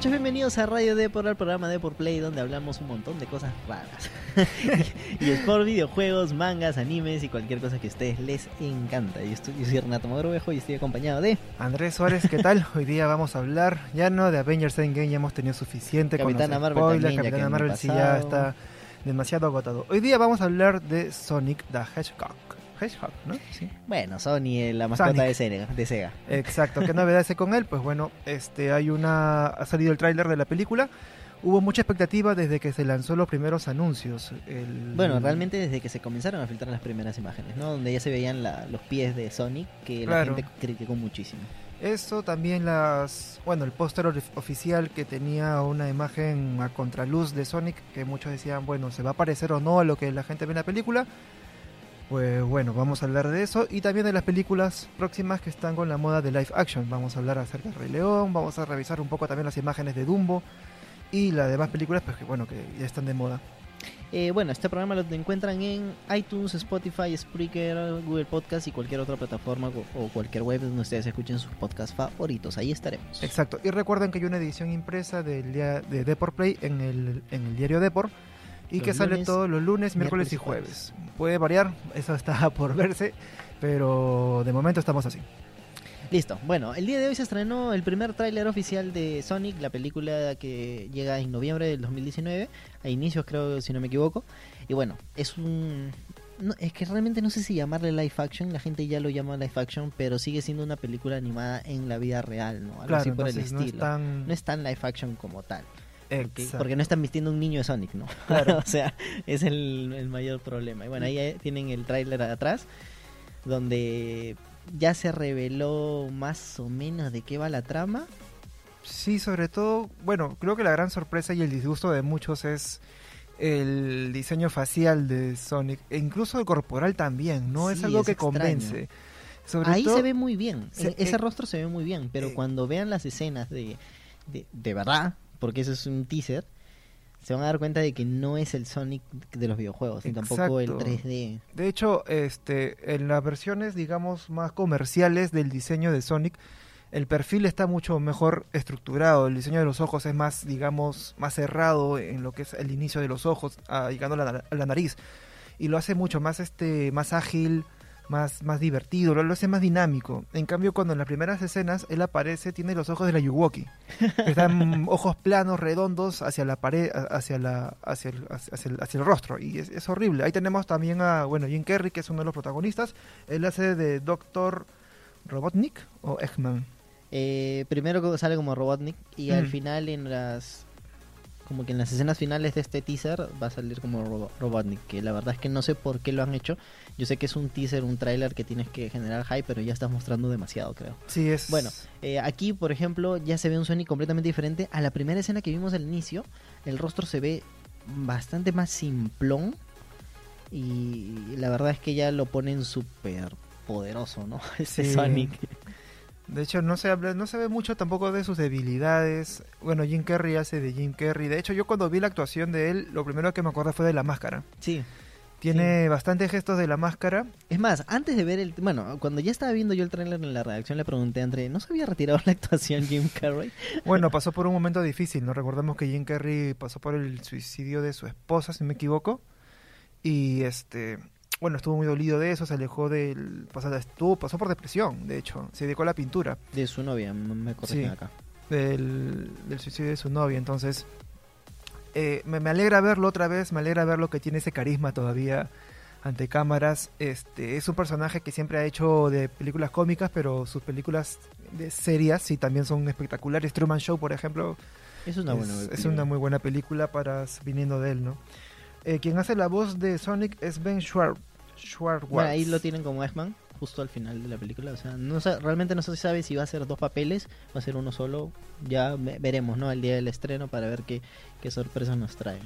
muchachos? Bienvenidos a Radio Depor, al programa Depor Play, donde hablamos un montón de cosas raras. y es por videojuegos, mangas, animes y cualquier cosa que a ustedes les encanta. Yo, estoy, yo soy Renato Mogrovejo y estoy acompañado de... Andrés Suárez, ¿qué tal? Hoy día vamos a hablar, ya no de Avengers Endgame, ya hemos tenido suficiente Capitana con los Marvel spoilers, Capitana Marvel sí ya está demasiado agotado. Hoy día vamos a hablar de Sonic the Hedgehog. Hedgehog, ¿no? Sí. Bueno, Sony, la mascota Sonic. de Sega, de Sega. Exacto, ¿qué novedades hay con él? Pues bueno, este hay una ha salido el tráiler de la película. Hubo mucha expectativa desde que se lanzó los primeros anuncios. El- Bueno, realmente desde que se comenzaron a filtrar las primeras imágenes, ¿no? Donde ya se veían la- los pies de Sonic, que Claro. la gente criticó muchísimo. Eso también las, bueno, el póster oficial que tenía una imagen a contraluz de Sonic que muchos decían, bueno, se va a parecer o no a lo que la gente ve en la película. Pues bueno, vamos a hablar de eso y también de las películas próximas que están con la moda de live action. Vamos a hablar acerca del Rey León, vamos a revisar un poco también las imágenes de Dumbo y las demás películas, pues que bueno, que ya están de moda. Eh, bueno, este programa lo encuentran en iTunes, Spotify, Spreaker, Google Podcast y cualquier otra plataforma o o cualquier web donde ustedes escuchen sus podcasts favoritos. Ahí estaremos. Exacto. Y recuerden que hay una edición impresa del día de Deport Play en el, en el diario Deport y Los que sale lunes, todos los lunes, miércoles, miércoles y jueves. Puede variar, eso está por verse, pero de momento estamos así. Listo. Bueno, el día de hoy se estrenó el primer tráiler oficial de Sonic, la película que llega en noviembre del 2019, a inicios creo, si no me equivoco. Y bueno, es un... no, es que realmente no sé si llamarle live action, la gente ya lo llama live action, pero sigue siendo una película animada en la vida real, ¿no? Algo Claro, así por el entonces no estilo. es tan... No es tan live action como tal. Porque, Exacto. porque no están vistiendo un niño de Sonic, ¿no? Claro. o sea, es el, el mayor problema. Y bueno, ahí tienen el tráiler atrás, donde ya se reveló más o menos de qué va la trama. Sí, sobre todo, bueno, creo que la gran sorpresa y el disgusto de muchos es el diseño facial de Sonic, e incluso el corporal también, no es algo es que extraño. convence. Sobre Ahí todo- se ve muy bien, se- e- ese eh, rostro se ve muy bien, pero eh, cuando vean las escenas de, de, de verdad, porque eso es un teaser, se van a dar cuenta de que no es el Sonic de los videojuegos, ni tampoco el Exacto. 3D. De hecho, este, en las versiones, digamos, más comerciales del diseño de Sonic, el perfil está mucho mejor estructurado. El diseño de los ojos es más, digamos, más cerrado en lo que es el inicio de los ojos, ah, llegando a la, a la nariz. Y lo hace mucho más, este, más ágil, más, más divertido, lo, lo hace más dinámico. En cambio, cuando en las primeras escenas él aparece, tiene los ojos de la Yuwoki. Están ojos planos, redondos, hacia la pared, hacia, la, hacia, el, hacia, el, hacia el rostro. Y es, es horrible. Ahí tenemos también a, bueno, Jim Carrey, que es uno de los protagonistas. Él hace de Doctor Robotnik o Eggman. Eh, primero sale como Robotnik y al Mm. final en las como que en las escenas finales de este teaser va a salir como Robo- Robotnik, que la verdad es que no sé por qué lo han hecho. Yo sé que es un teaser, un tráiler que tienes que generar hype, pero ya estás mostrando demasiado, creo. Sí, es. Bueno, eh, aquí, por ejemplo, ya se ve un Sonic completamente diferente. A la primera escena que vimos al inicio, el rostro se ve bastante más simplón. Y la verdad es que ya lo ponen súper poderoso, ¿no? Ese Sí. Sonic. De hecho, no se habla, no se ve mucho tampoco de sus debilidades. Bueno, Jim Carrey hace de Jim Carrey. De hecho, yo cuando vi la actuación de él, lo primero que me acordé fue de la máscara. Sí. Tiene bastantes gestos de la máscara. Es más, antes de ver el... Bueno, cuando ya estaba viendo yo el tráiler en la redacción, le pregunté a André, ¿no se había retirado la actuación Jim Carrey? Bueno, pasó por un momento difícil, ¿no? Recordemos que Jim Carrey pasó por el suicidio de su esposa, si me equivoco. Y este, bueno, estuvo muy dolido de eso, se alejó del pasado, estuvo, pasó por depresión, de hecho, se dedicó a la pintura De su novia, me corrigen Sí. acá. del, del suicidio de su novia, entonces eh, me, me alegra verlo otra vez, me alegra verlo que tiene ese carisma todavía ante cámaras. Este es un personaje que siempre ha hecho de películas cómicas, pero sus películas de serias sí también son espectaculares. Truman Show, por ejemplo, Es una buena es, es una muy buena película para viniendo de él, ¿no? Eh, quien hace la voz de Sonic es Ben Schwartz. Schwartz. Bueno, ahí lo tienen como X-Man, justo al final de la película. O sea, no sa- realmente no se sabe si va a ser dos papeles, va a ser uno solo. Ya ve- veremos, ¿no? El día del estreno para ver qué, qué sorpresas nos traen.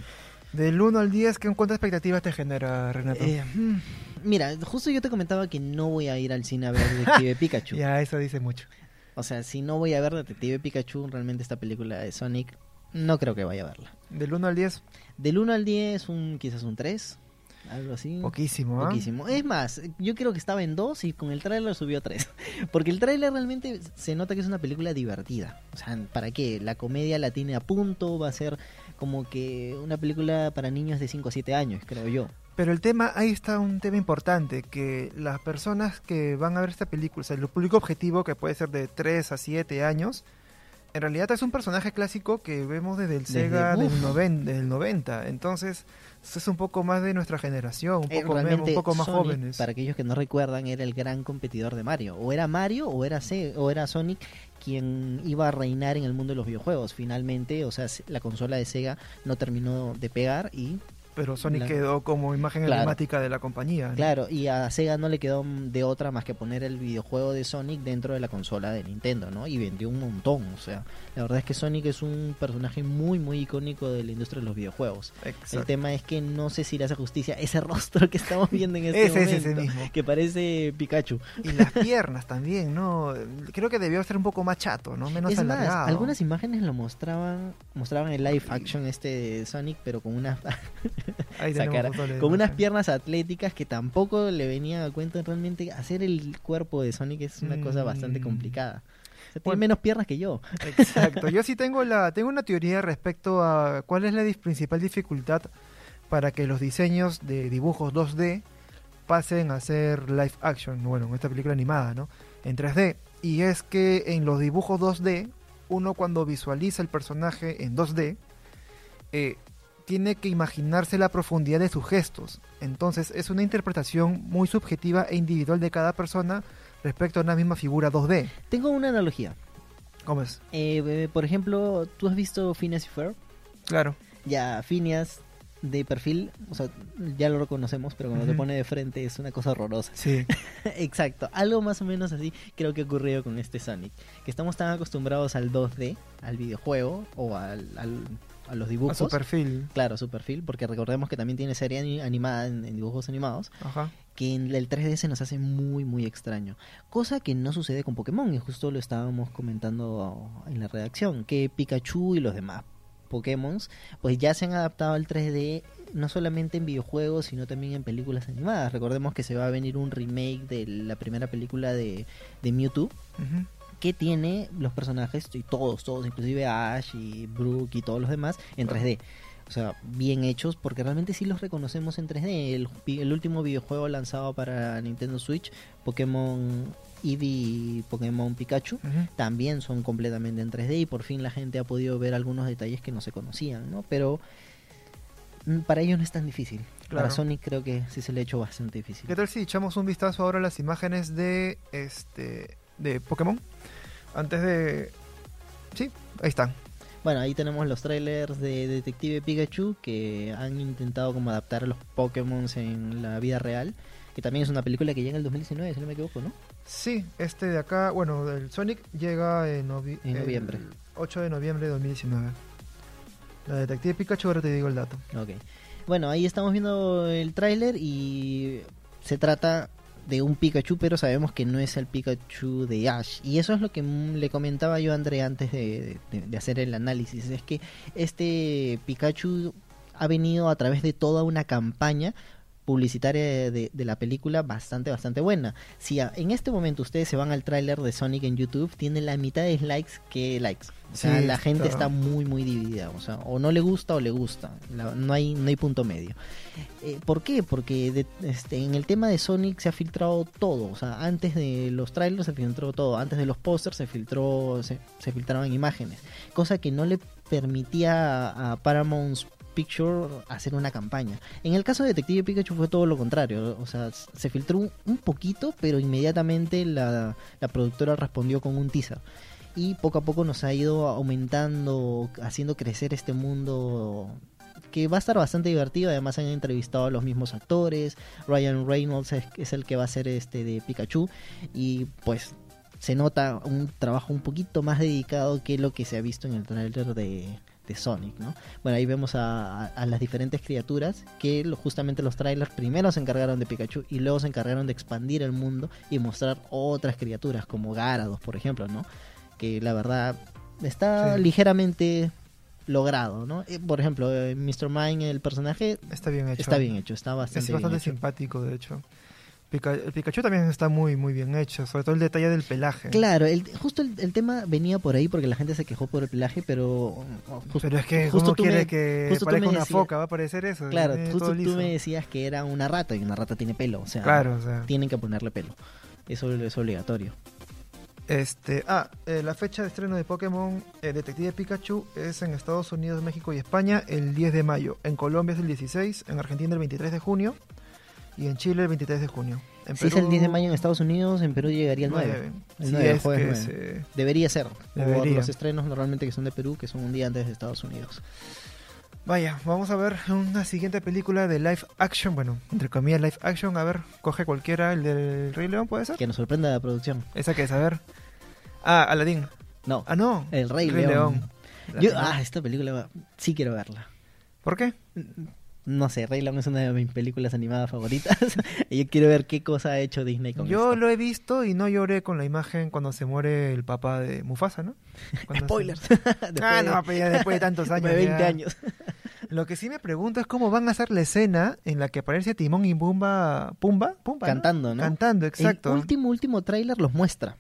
Del 1 al 10, ¿qué, ¿cuántas expectativas te genera, Renato? Eh, mm, mira, justo yo te comentaba que no voy a ir al cine a ver Detective Pikachu. ya, eso dice mucho. O sea, si no voy a ver Detective Pikachu, realmente esta película de Sonic, no creo que vaya a verla. Del 1 al 10, Del 1 al 10, un, quizás un 3. Algo así. Poquísimo, ¿ah? Poquísimo. Es más, yo creo que estaba en dos y con el tráiler subió a tres. Porque el tráiler realmente se nota que es una película divertida. O sea, ¿para qué? La comedia la tiene a punto, va a ser como que una película para niños de 5 a 7 años, creo yo. Pero el tema, ahí está un tema importante, que las personas que van a ver esta película, o sea, el público objetivo, que puede ser de 3 a 7 años, en realidad es un personaje clásico que vemos desde el Desde- Sega del, noven- del 90. Entonces, es un poco más de nuestra generación, un Eh, poco, menos, un poco más Sonic, jóvenes. Para aquellos que no recuerdan, era el gran competidor de Mario. O era Mario o era, Se- o era Sonic quien iba a reinar en el mundo de los videojuegos. Finalmente, o sea, la consola de Sega no terminó de pegar y Pero Sonic La- quedó como imagen Claro. emblemática de la compañía. ¿no? Claro, y a Sega no le quedó de otra más que poner el videojuego de Sonic dentro de la consola de Nintendo, ¿no? Y vendió un montón, o sea, la verdad es que Sonic es un personaje muy, muy icónico de la industria de los videojuegos. El Exacto. tema es que no sé si le hace justicia ese rostro que estamos viendo en este Ese es momento, ese mismo. que parece Pikachu. Y las piernas también, ¿no? Creo que debió ser un poco más chato, ¿no? Menos es más, alargado. algunas imágenes lo mostraban, mostraban el live action este de Sonic, pero con unas Ahí de con unas piernas atléticas que tampoco le venían a cuenta realmente hacer el cuerpo de Sonic es una cosa bastante Mm. complicada. O sea, tiene menos piernas que yo. Exacto. Yo sí tengo la tengo una teoría respecto a cuál es la principal dificultad para que los diseños de dibujos 2D pasen a ser live action, bueno, en esta película animada, ¿no? En 3D. Y es que en los dibujos 2D, uno cuando visualiza el personaje en 2D, eh, tiene que imaginarse la profundidad de sus gestos. Entonces es una interpretación muy subjetiva e individual de cada persona respecto a una misma figura 2D. Tengo una analogía. ¿Cómo es? Eh, por ejemplo, ¿tú has visto Phineas y Ferb? Claro. Ya, Phineas de perfil, o sea, ya lo reconocemos, pero cuando te Ujú. pone de frente es una cosa horrorosa. Sí. Exacto, algo más o menos así creo que ha ocurrido con este Sonic. Que estamos tan acostumbrados al 2D, al videojuego o al, al- a los A dibujos. su perfil. Claro, su perfil, porque recordemos que también tiene serie ani- animada en, en dibujos animados, Ajá. que en el 3D se nos hace muy, muy extraño. Cosa que no sucede con Pokémon, y justo lo estábamos comentando en la redacción, que Pikachu y los demás Pokémon, pues ya se han adaptado al 3D, no solamente en videojuegos, sino también en películas animadas. Recordemos que se va a venir un remake de la primera película de, de Mewtwo, que tiene los personajes, y todos, todos, inclusive Ash y Brooke y todos los demás, en 3D. O sea, bien hechos, porque realmente sí los reconocemos en 3D. El, el último videojuego lanzado para Nintendo Switch, Pokémon Eevee y Pokémon Pikachu, también son completamente en 3D y por fin la gente ha podido ver algunos detalles que no se conocían, ¿no? Pero mm, para ellos no es tan difícil. Para. Sonic creo que sí se le ha hecho bastante difícil. ¿Qué tal si echamos un vistazo ahora a las imágenes de este de Pokémon? Antes de Sí, ahí están. Bueno, ahí tenemos los trailers de Detective Pikachu que han intentado como adaptar a los Pokémon en la vida real. Que también es una película que llega en el 2019, si no me equivoco, ¿no? Sí, este de acá, bueno, el Sonic llega en, novi- En el noviembre. 8 de noviembre de 2019. La Detective Pikachu, ahora te digo el dato. Ok. Bueno, ahí estamos viendo el tráiler y se trata de un Pikachu, pero sabemos que no es el Pikachu de Ash. Y eso es lo que le comentaba yo a André antes de, de- de hacer el análisis. Es que este Pikachu ha venido a través de toda una campaña publicitaria de, de la película bastante, bastante buena. Si a- en este momento ustedes se van al tráiler de Sonic en YouTube, tiene la mitad de likes que likes. O sea, Sí, la gente está- está muy, muy dividida. O sea, o no le gusta o le gusta. La- no, hay, no hay punto medio. Eh, ¿Por qué? Porque de- este, en el tema de Sonic se ha filtrado todo. O sea, antes de los trailers se filtró todo. Antes de los pósters se filtró, se, se filtraban imágenes. Cosa que no le permitía a, a Paramount Picture hacer una campaña. En el caso de Detective Pikachu fue todo lo contrario. O sea, se filtró un, poquito, pero inmediatamente la, la productora respondió con un teaser. Y poco a poco nos ha ido aumentando, haciendo crecer este mundo que va a estar bastante divertido. Además han entrevistado a los mismos actores. Ryan Reynolds es, es el que va a ser este de Pikachu. Y pues se nota un trabajo un poquito más dedicado que lo que se ha visto en el trailer de, de Sonic, ¿no? Bueno, ahí vemos a, a- a las diferentes criaturas que lo- justamente los trailers primero se encargaron de Pikachu y luego se encargaron de expandir el mundo y mostrar otras criaturas como Gyarados, por ejemplo, ¿no? Que la verdad está Sí. ligeramente logrado, ¿no? Eh, por ejemplo, eh, Mr. Mime, el personaje, Está bien hecho. está bien hecho, está bastante Es bien bastante hecho. simpático, de hecho. El Pikachu también está muy, muy bien hecho, sobre todo el detalle del pelaje. Claro, el, justo el, el tema venía por ahí porque la gente se quejó por el pelaje, pero oh, Pero es que, justo ¿cómo tú quiere me- que justo parezca una decías- foca? Va a parecer eso. claro, justo tú liso. me decías que era una rata y una rata tiene pelo, o sea, Claro, o sea. tienen que ponerle pelo. Eso es obligatorio. Este, ah, eh, la fecha de estreno de Pokémon eh, Detective Pikachu es en Estados Unidos, México y España el 10 de mayo. En Colombia es el 16, en Argentina el 23 de junio y en Chile el 23 de junio. En Si es el 10 de mayo en Estados Unidos, en Perú llegaría el 9. nueve. El Si 9, es jueves que 9. se- Debería ser. Por los estrenos normalmente que son de Perú, que son un día antes de Estados Unidos. Vaya, vamos a ver una siguiente película de live action. Bueno, entre comillas, live action. A ver, coge cualquiera, el del Rey León, ¿puede ser? Que nos sorprenda la producción. Esa que es, a ver. Ah, Aladdin. No, Ah, no. El Rey León. La yo, primera. ah, esta película sí quiero verla. ¿Por qué? No sé, Rey León es una de mis películas animadas favoritas. y yo quiero ver qué cosa ha hecho Disney con Yo esto. lo he visto y no lloré con la imagen cuando se muere el papá de Mufasa, ¿no? Cuando se- Spoilers. Ah, no, pero ya después de tantos años. de 20 ya. años. Lo que sí me pregunto es cómo van a hacer la escena en la que aparece Timón y Pumba, Pumba, Pumba, ¿no? Cantando, ¿no? Cantando, exacto. El último, último tráiler los muestra.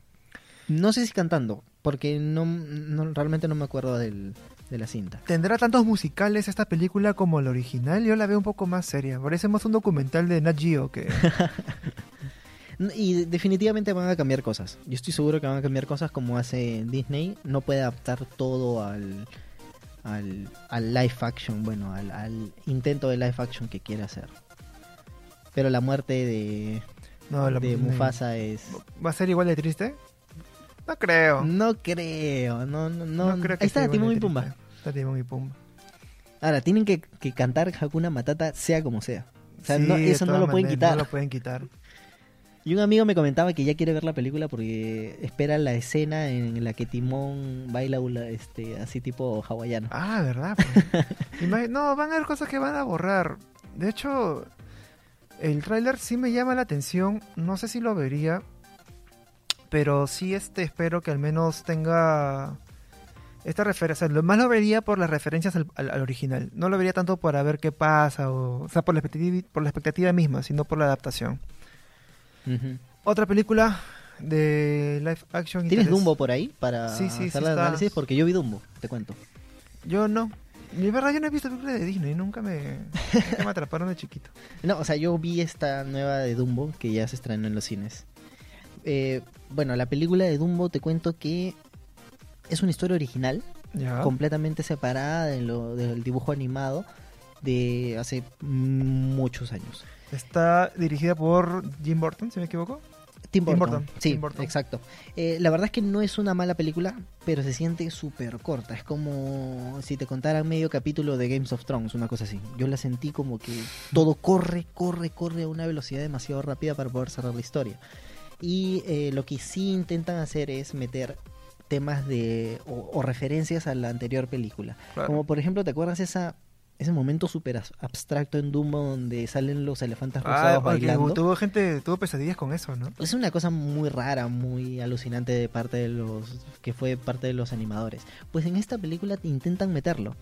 No sé si cantando, porque no, no- realmente no me acuerdo del, de la cinta. ¿Tendrá tantos musicales esta película como la original? Yo la veo un poco más seria. Parece más un documental de Nat Geo que... Y definitivamente van a cambiar cosas. Yo estoy seguro que van a cambiar cosas como hace Disney. No puede adaptar todo al, al, al live action, bueno, al, al intento de live action que quiere hacer. Pero la muerte de, No, la de Mufasa es... ¿Va a ser igual de triste? No creo. No creo, no, no, no. No creo que Ahí está Timón y Pumba. Está Timón y Pumba. Ahora, tienen que, que cantar Hakuna Matata sea como sea. O sea, Sí, no- eso no lo pueden maneras, quitar. No lo pueden quitar. Y un amigo me comentaba que ya quiere ver la película porque espera la escena en la que Timón baila este, así tipo hawaiano. Ah, ¿verdad? Pues. No, van a haber cosas que van a borrar. De hecho, el tráiler sí me llama la atención. No sé si lo vería. Pero sí este, espero que al menos tenga esta referencia. Lo más lo vería por las referencias al, al- al original. No lo vería tanto para ver qué pasa. O, o sea, por la, expectativa, por la expectativa misma, sino por la adaptación. Otra película de live action. ¿Tienes Dumbo por ahí para Sí, sí, sí hacer el está. análisis? Porque yo vi Dumbo, te cuento. Yo no. De verdad, yo no he visto películas de Disney. Nunca me, nunca me atraparon de chiquito. No, o sea, yo vi esta nueva de Dumbo que ya se estrenó en los cines. Eh, bueno, la película de Dumbo te cuento que es una historia original, completamente separada de lo, del dibujo animado de hace muchos años. Está dirigida por Jim Burton, si me equivoco. Tim Tim Burton. Burton, Sí, Tim Burton. exacto. Eh, la verdad es que no es una mala película, pero se siente súper corta. Es como si te contaran medio capítulo de Games of Thrones, una cosa así. Yo la sentí como que todo corre, corre, corre a una velocidad demasiado rápida para poder cerrar la historia. Y eh, lo que sí intentan hacer es meter temas de o, o referencias a la anterior película. Claro. Como por ejemplo, ¿te acuerdas esa ese momento súper abstracto en Dumbo donde salen los elefantes Ah, rosados porque bailando? tuvo gente, tuvo pesadillas con eso, ¿no? Es una cosa muy rara, muy alucinante de parte de los que fue parte de los animadores. Pues en esta película te intentan meterlo,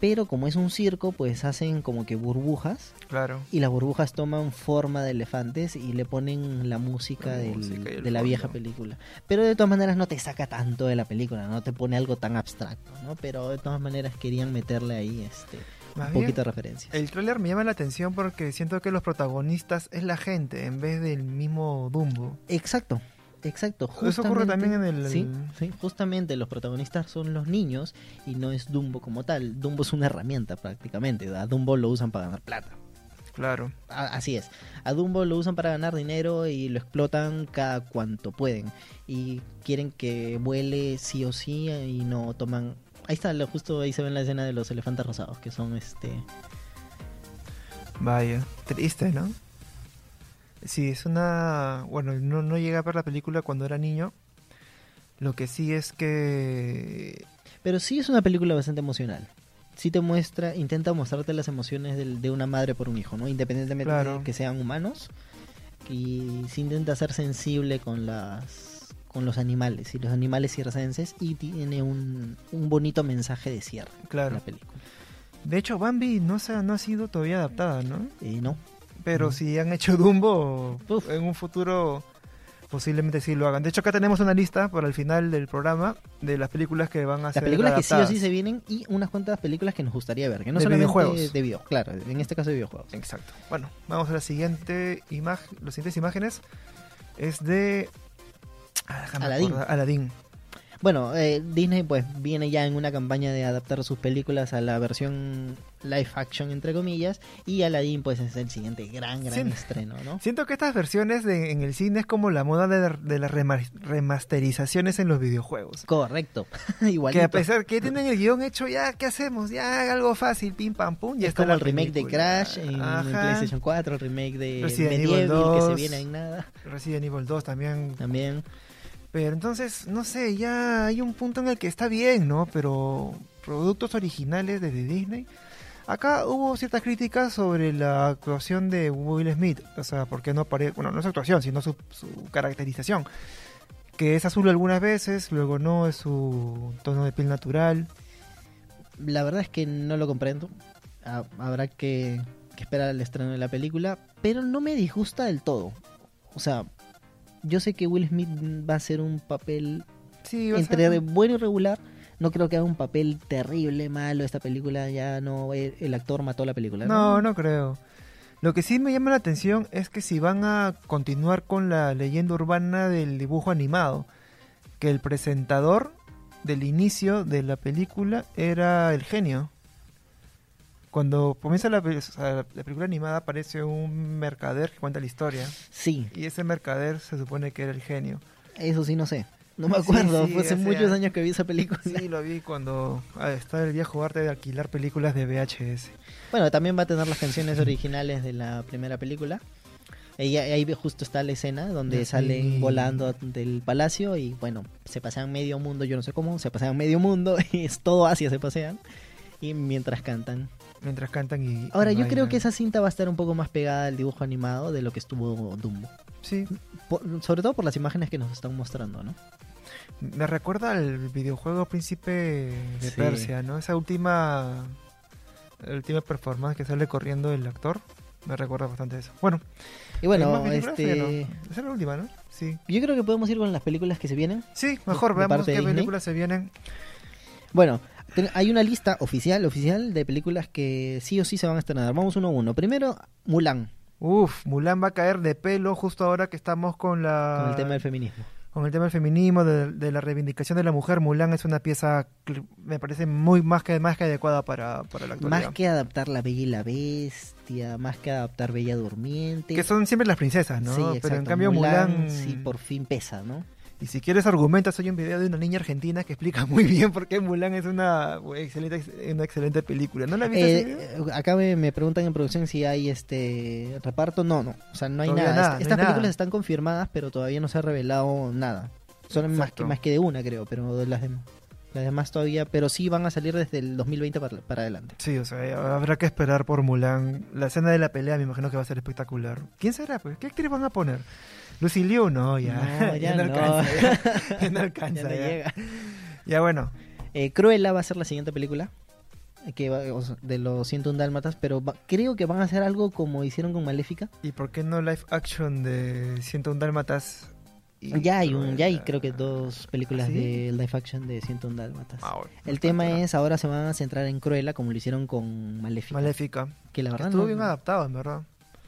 pero como es un circo, pues hacen como que burbujas Claro. y las burbujas toman forma de elefantes y le ponen la música, La del- música y el de la vieja película. Pero de todas maneras no te saca tanto de la película, no te pone algo tan abstracto, ¿no? Pero de todas maneras querían meterle ahí este Más un bien, poquito de referencias. el tráiler me llama la atención porque siento que los protagonistas es la gente en vez del mismo Dumbo. Exacto, exacto. Eso ocurre también en el- Sí, sí, justamente los protagonistas son los niños y no es Dumbo como tal. Dumbo es una herramienta prácticamente. A Dumbo lo usan para ganar plata. Claro. Así es. A Dumbo lo usan para ganar dinero y lo explotan cada cuanto pueden. Y quieren que vuele sí o sí y no toman... Ahí está, justo ahí se ve la escena de los elefantes rosados, que son este... Vaya, triste, ¿no? Sí, es una... Bueno, no, no llegué a ver la película cuando era niño. Lo que sí es que... Pero sí es una película bastante emocional. Sí te muestra, intenta mostrarte las emociones del- de una madre por un hijo, ¿no? Independientemente Claro. de que sean humanos. Y sí intenta ser sensible con las con los animales y los animales circenses y tiene un, un bonito mensaje de cierre Claro. la película. De hecho, Bambi no, se ha, no ha sido todavía adaptada, ¿no? Eh, no, Pero si han hecho Dumbo, Uf. en un futuro posiblemente sí lo hagan. De hecho, acá tenemos una lista para el final del programa de las películas que van a las ser películas que sí o sí se vienen y unas cuantas películas que nos gustaría ver, que no De solamente videojuegos. de videojuegos, claro, en este caso de videojuegos. Exacto. Bueno, vamos a la siguiente imagen. Las siguientes imágenes es de ah, Aladdin. Aladdin. Bueno, eh, Disney pues viene ya en una campaña de adaptar sus películas a la versión live action entre comillas y Aladdin pues es el siguiente gran gran estreno, ¿no? Siento que estas versiones de- en el cine es como la moda de, de las rema- remasterizaciones en los videojuegos. Correcto, Que igualito. a pesar que tienen el guion hecho, ya, ¿qué hacemos? Ya algo fácil, pim pam pum. Ya es está como el remake de. Crash en. PlayStation 4, el remake de Resident Evil Medieval que se 2. viene en nada Resident Evil 2 también. también. Pero entonces, no sé, ya hay un punto en el que está bien, ¿no? Pero productos originales desde Disney. Acá hubo ciertas críticas sobre la actuación de Will Smith. O sea, porque no aparece. Bueno, no su actuación, sino su, su caracterización. Que es azul algunas veces, luego no, es su tono de piel natural. La verdad es que no lo comprendo. Ha- Habrá que esperar el estreno de la película, pero no me disgusta del todo. O sea, yo sé que Will Smith va a hacer un papel Sí, entre ser- bueno y regular. No creo que haga un papel terrible, malo. Esta película ya no. El, el actor mató la película. No, no creo. Lo que sí me llama la atención es que si van a continuar con la leyenda urbana del dibujo animado, que el presentador del inicio de la película era el genio. Cuando comienza la, la película animada aparece un mercader que cuenta la historia Sí, y ese mercader se supone que era el genio. eso sí, no sé. No me acuerdo. sí, Fue hace sea, muchos años que vi esa película. Sí, lo vi cuando ah, estaba el viejo arte de alquilar películas de VHS. Bueno, también va a tener las canciones originales de la primera película. Y ahí ahí justo está la escena donde Sí. salen volando del palacio y bueno, se pasean medio mundo, yo no sé cómo, se pasean medio mundo y es todo Asia se pasean y mientras cantan. Mientras cantan y... Ahora y yo creo que esa cinta va a estar un poco más pegada al dibujo animado de lo que estuvo Dumbo. Sí, Por- sobre todo por las imágenes que nos están mostrando, ¿no? Me recuerda al videojuego Príncipe de Sí. Persia, ¿no? Esa última, última performance que sale corriendo el actor. Me recuerda bastante eso. Bueno, Y bueno, este, Esa es la última, ¿no? Sí. yo creo que podemos ir con las películas que se vienen. Sí, mejor veamos qué películas se vienen. Bueno, hay una lista oficial, oficial de películas que sí o sí se van a estrenar. Vamos uno a uno. Primero, Mulan, Uf, Mulan va a caer de pelo justo ahora que estamos con la... con el tema del feminismo. con el tema del feminismo, de, de la reivindicación de la mujer. Mulan es una pieza, me parece muy más que, más que adecuada para, para la actualidad. Más que adaptar La Bella y la Bestia, más que adaptar Bella Durmiente. Que son siempre las princesas, ¿no? Sí, Pero en cambio Mulan... sí por fin pesa, ¿no? Y si quieres argumentas, hay un video de una niña argentina que explica muy bien por qué Mulan es una excelente, una excelente película. ¿No la viste? Eh, acá me, me preguntan en producción si hay este reparto. No, no. O sea, no hay Todavía nada. nada, Est- no Estas hay nada. películas están confirmadas, pero todavía no se ha revelado nada. Son más que, más que de una, creo, pero de las, dem- las demás todavía. Pero sí van a salir desde el 2020 para, para adelante. Sí, o sea, habrá que esperar por Mulan. La escena de la pelea me imagino que va a ser espectacular. ¿Quién será? Pues? ¿Qué actriz van a poner? Lucy Liu, no, ya. No, ya no. alcanza. Ya, ya no alcanza. Ya no llega. Ya, bueno. Eh, Cruella va a ser la siguiente película. eh, Que va- o sea, de los 101 Dálmatas, pero va- creo que van a hacer algo como hicieron con Maléfica. ¿Y por qué no live action de 101 Dálmatas? Ya hay un, ya hay creo que dos películas ¿Ah, sí? de live action de 101 Dálmatas. Ah, bueno, El tema es, ahora se van a centrar en Cruella como lo hicieron con Maléfica. Maléfica. que la verdad Estuvo no, bien adaptado, en verdad.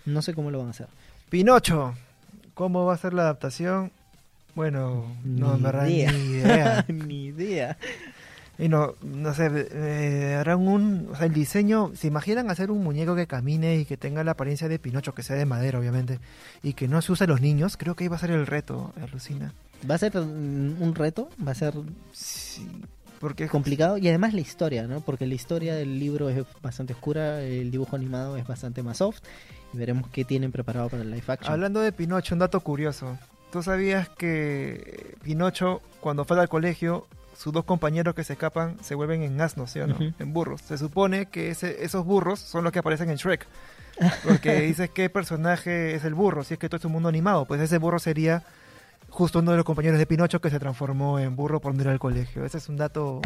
no sé cómo lo van a hacer. Pinocho. ¿Cómo va a ser la adaptación? Bueno, no, Ni verdad idea. ni idea. Ni idea. Y no, no sé, eh, harán un, o sea, el diseño, ¿se imaginan hacer un muñeco que camine y que tenga la apariencia de Pinocho, que sea de madera, obviamente, y que no se use a los niños? Creo que ahí va a ser el reto, alucina. Va a ser un reto, va a ser Sí, porque complicado y además la historia, ¿no? Porque la historia del libro es bastante oscura, el dibujo animado es bastante más soft veremos qué tienen preparado para el live action. hablando de Pinocho, un dato curioso. ¿Tú sabías que Pinocho, cuando fue al colegio, sus dos compañeros que se escapan se vuelven en asnos, ¿sí o no? En burros. Se supone que ese- esos burros son los que aparecen en Shrek. Porque dices qué personaje es el burro, si es que todo es un mundo animado, pues ese burro sería justo uno de los compañeros de Pinocho que se transformó en burro por no ir al colegio. Ese es un dato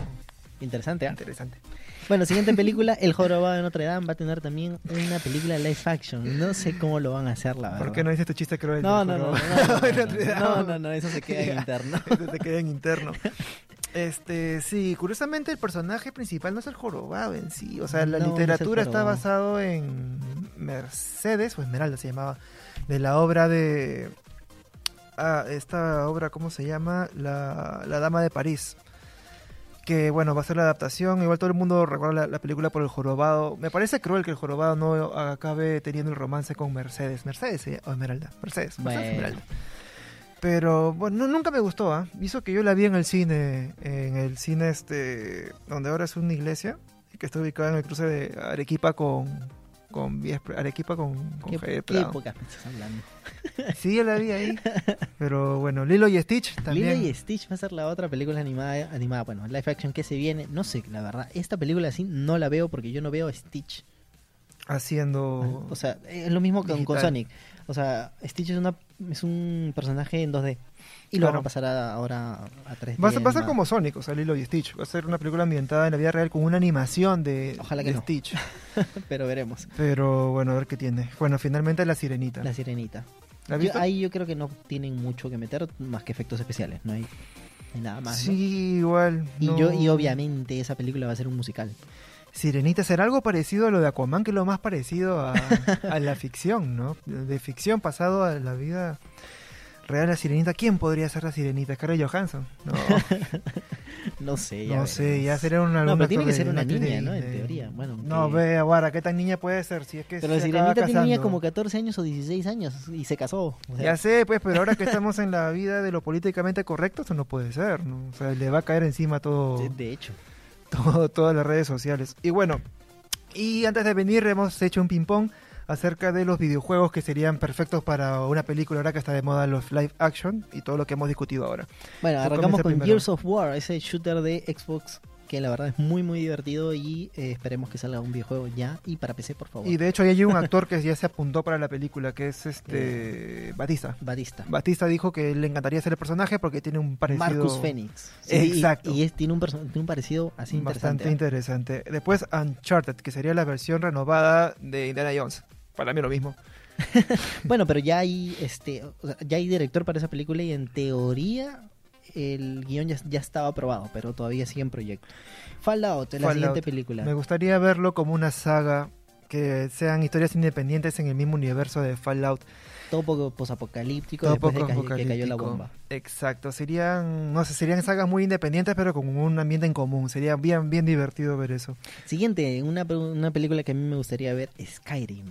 Interesante, ¿ah? interesante. Bueno, siguiente película, El Jorobado de Notre Dame va a tener también una película live action. No sé cómo lo van a hacer, la verdad. ¿Por qué no dices tu chiste cruel? No, no, no, no, no, no, eso se queda en interno. Eso se queda en interno. Este, sí, curiosamente el personaje principal no es el jorobado en sí. O sea, la No, no es el literatura está basado en Mercedes, o Esmeralda se llamaba, de la obra de... Ah, esta obra, ¿cómo se llama? La, la Dama de París. Que bueno, va a ser la adaptación. Igual todo el mundo recuerda la, la película por el jorobado. Me parece cruel que el jorobado no acabe teniendo el romance con Mercedes. ¿Mercedes eh? o Esmeralda? Mercedes. Mercedes Bueno. Esmeralda. Pero bueno, no- nunca me gustó, ¿ah? Hizo que yo la vi en el cine, en el cine este, donde ahora es una iglesia, que está ubicada en el cruce de Arequipa con, con Arequipa con, con ¿Qué, Javier qué época me estás hablando? Sí, yo la vi ahí. Pero bueno, Lilo y Stitch también. Lilo y Stitch va a ser la otra película animada, animada, bueno, live action que se viene. No sé, la verdad, esta película así no la veo porque yo no veo a Stitch. Haciendo. O sea, es lo mismo con, con. Sonic. O sea, Stitch es, una, es un personaje en 2D. Y lo Claro. van a pasar a- ahora a 3D. Va a, ser, va a ser como Sonic, o sea, Lilo y Stitch. Va a ser una película ambientada en la vida real con una animación de, Ojalá que de no. Stitch. Pero veremos. Pero bueno, a ver qué tiene. Bueno, finalmente la sirenita. La sirenita. ¿La has Yo- ahí yo creo que no tienen mucho que meter más que efectos especiales. No hay, nada más. ¿no? Sí, igual. Y, yo, y obviamente esa película va a ser un musical. Sirenita será algo parecido a lo de Aquaman, que es lo más parecido a, a la ficción, ¿no? De ficción pasado a la vida real. La Sirenita, ¿quién podría ser la Sirenita? Scarlett Johansson. No, No sé, ya no sé, ya sería una. No, pero tiene que ser una niña, de ¿no? En teoría. Bueno, No, que- ve, Aguara, ¿qué tan niña puede ser? Si es que Pero se la acaba sirenita tenía como 14 años o 16 años y se casó. o sea, Ya sé, pues, pero ahora que estamos en la vida de lo políticamente correcto, eso no puede ser, ¿no? O sea, le va a caer encima todo, de hecho. todo, todas las redes sociales. Y bueno, y antes de venir hemos hecho un ping-pong acerca de los videojuegos que serían perfectos para una película ahora que está de moda los live action y todo lo que hemos discutido ahora. Bueno, arrancamos con primero. Gears of War, ese shooter de Xbox que la verdad es muy muy divertido y eh, esperemos que salga un videojuego ya y para PC por favor. Y de hecho hay un actor que ya se apuntó para la película, que es este Batista. Batista. Batista dijo que le encantaría ser el personaje porque tiene un parecido Marcus Phoenix. Exacto. Y, es, tiene, un tiene un parecido así bastante interesante. ¿eh? interesante. Después Uncharted, que sería la versión renovada de Indiana Jones. Para mí lo mismo. Bueno, pero ya hay este, ya hay director para esa película y en teoría el guion ya, ya estaba aprobado, pero todavía sigue en proyecto. Fallout, la Fallout. siguiente película. Me gustaría verlo como una saga que sean historias independientes en el mismo universo de Fallout. Todo poco posapocalíptico después de que, que cayó la apocalíptico. bomba. Exacto, serían, no sé, serían sagas muy independientes pero con un ambiente en común. Sería bien, bien divertido ver eso. Siguiente, una, una película que a mí me gustaría ver, Skyrim.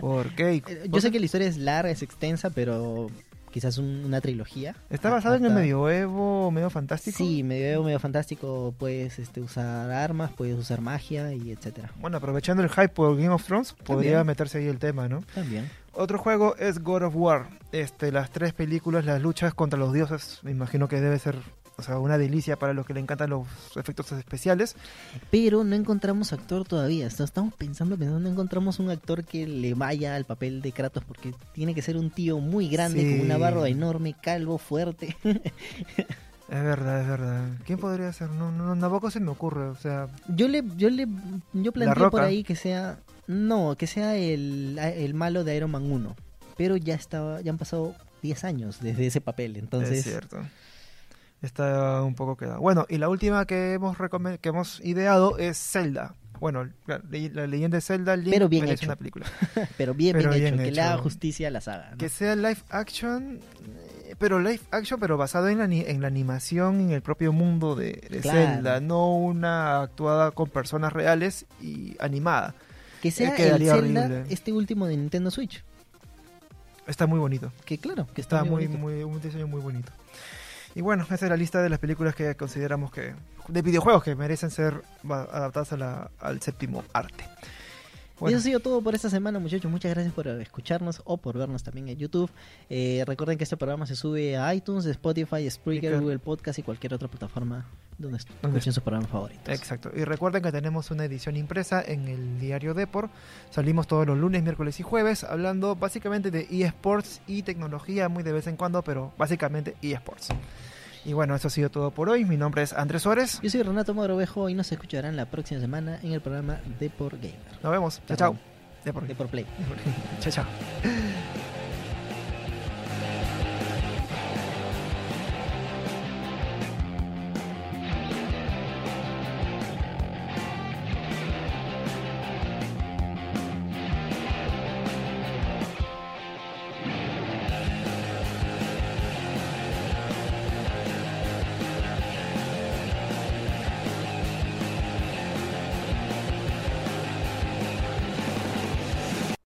¿Por qué? Eh, Yo sé que la historia es larga, es extensa, pero quizás un- una trilogía. ¿Está basado en el medioevo, medio fantástico? Sí, medio, medio fantástico, puedes este, usar armas, puedes usar magia y etcétera. Bueno, aprovechando el hype por Game of Thrones, podría También. meterse ahí el tema, ¿no? También. Otro juego es God of War. Este, las tres películas, las luchas contra los dioses, me imagino que debe ser, o sea, una delicia para los que le encantan los efectos especiales. Pero no encontramos actor todavía. Est- Estamos pensando, pensando, no encontramos un actor que le vaya al papel de Kratos porque tiene que ser un tío muy grande, Sí. con una barba enorme, calvo, fuerte. Es verdad, es verdad. ¿Quién podría ser? No, no, tampoco se me ocurre, o sea, Yo le, yo le, yo planteo por ahí que sea, no, que sea el, el malo de Iron Man 1. Pero ya estaba, ya han pasado 10 años desde ese papel, entonces. es cierto. Está un poco quedado. Bueno, y la última que hemos que hemos ideado es Zelda. Bueno, la, la leyenda de Zelda Link Pero bien hecho. una película. Pero bien, Pero bien, bien hecho, que le haga justicia a la saga. ¿no? Que sea live action, eh, pero live action, pero basado en la, en la animación, en el propio mundo de, de Claro. Zelda, no una actuada con personas reales y animada. Que sea el quedaría Zelda, horrible. este último de Nintendo Switch. Está muy bonito. Que claro, que Está muy, bonito. muy, un diseño muy bonito. Y bueno, esa es la lista de las películas que consideramos que. de videojuegos que merecen ser adaptadas al séptimo arte. Y eso ha sido todo por esta semana, muchachos. Muchas gracias por escucharnos o por vernos también en YouTube. Eh, recuerden que este programa se sube a iTunes, Spotify, Spreaker, Google Podcast y cualquier otra plataforma donde escuchen sus programas favoritos. Exacto. Y recuerden que tenemos una edición impresa en el diario Depor. Salimos todos los lunes, miércoles y jueves hablando básicamente de eSports y tecnología muy de vez en cuando, pero básicamente eSports. Y bueno, eso ha sido todo por hoy. Mi nombre es Andrés Suárez. Yo soy Renato Mogrovejo y nos escucharán la próxima semana en el programa Deport Gamer. Nos vemos. Chao, chao. Deport, Deport Play. chao, chao.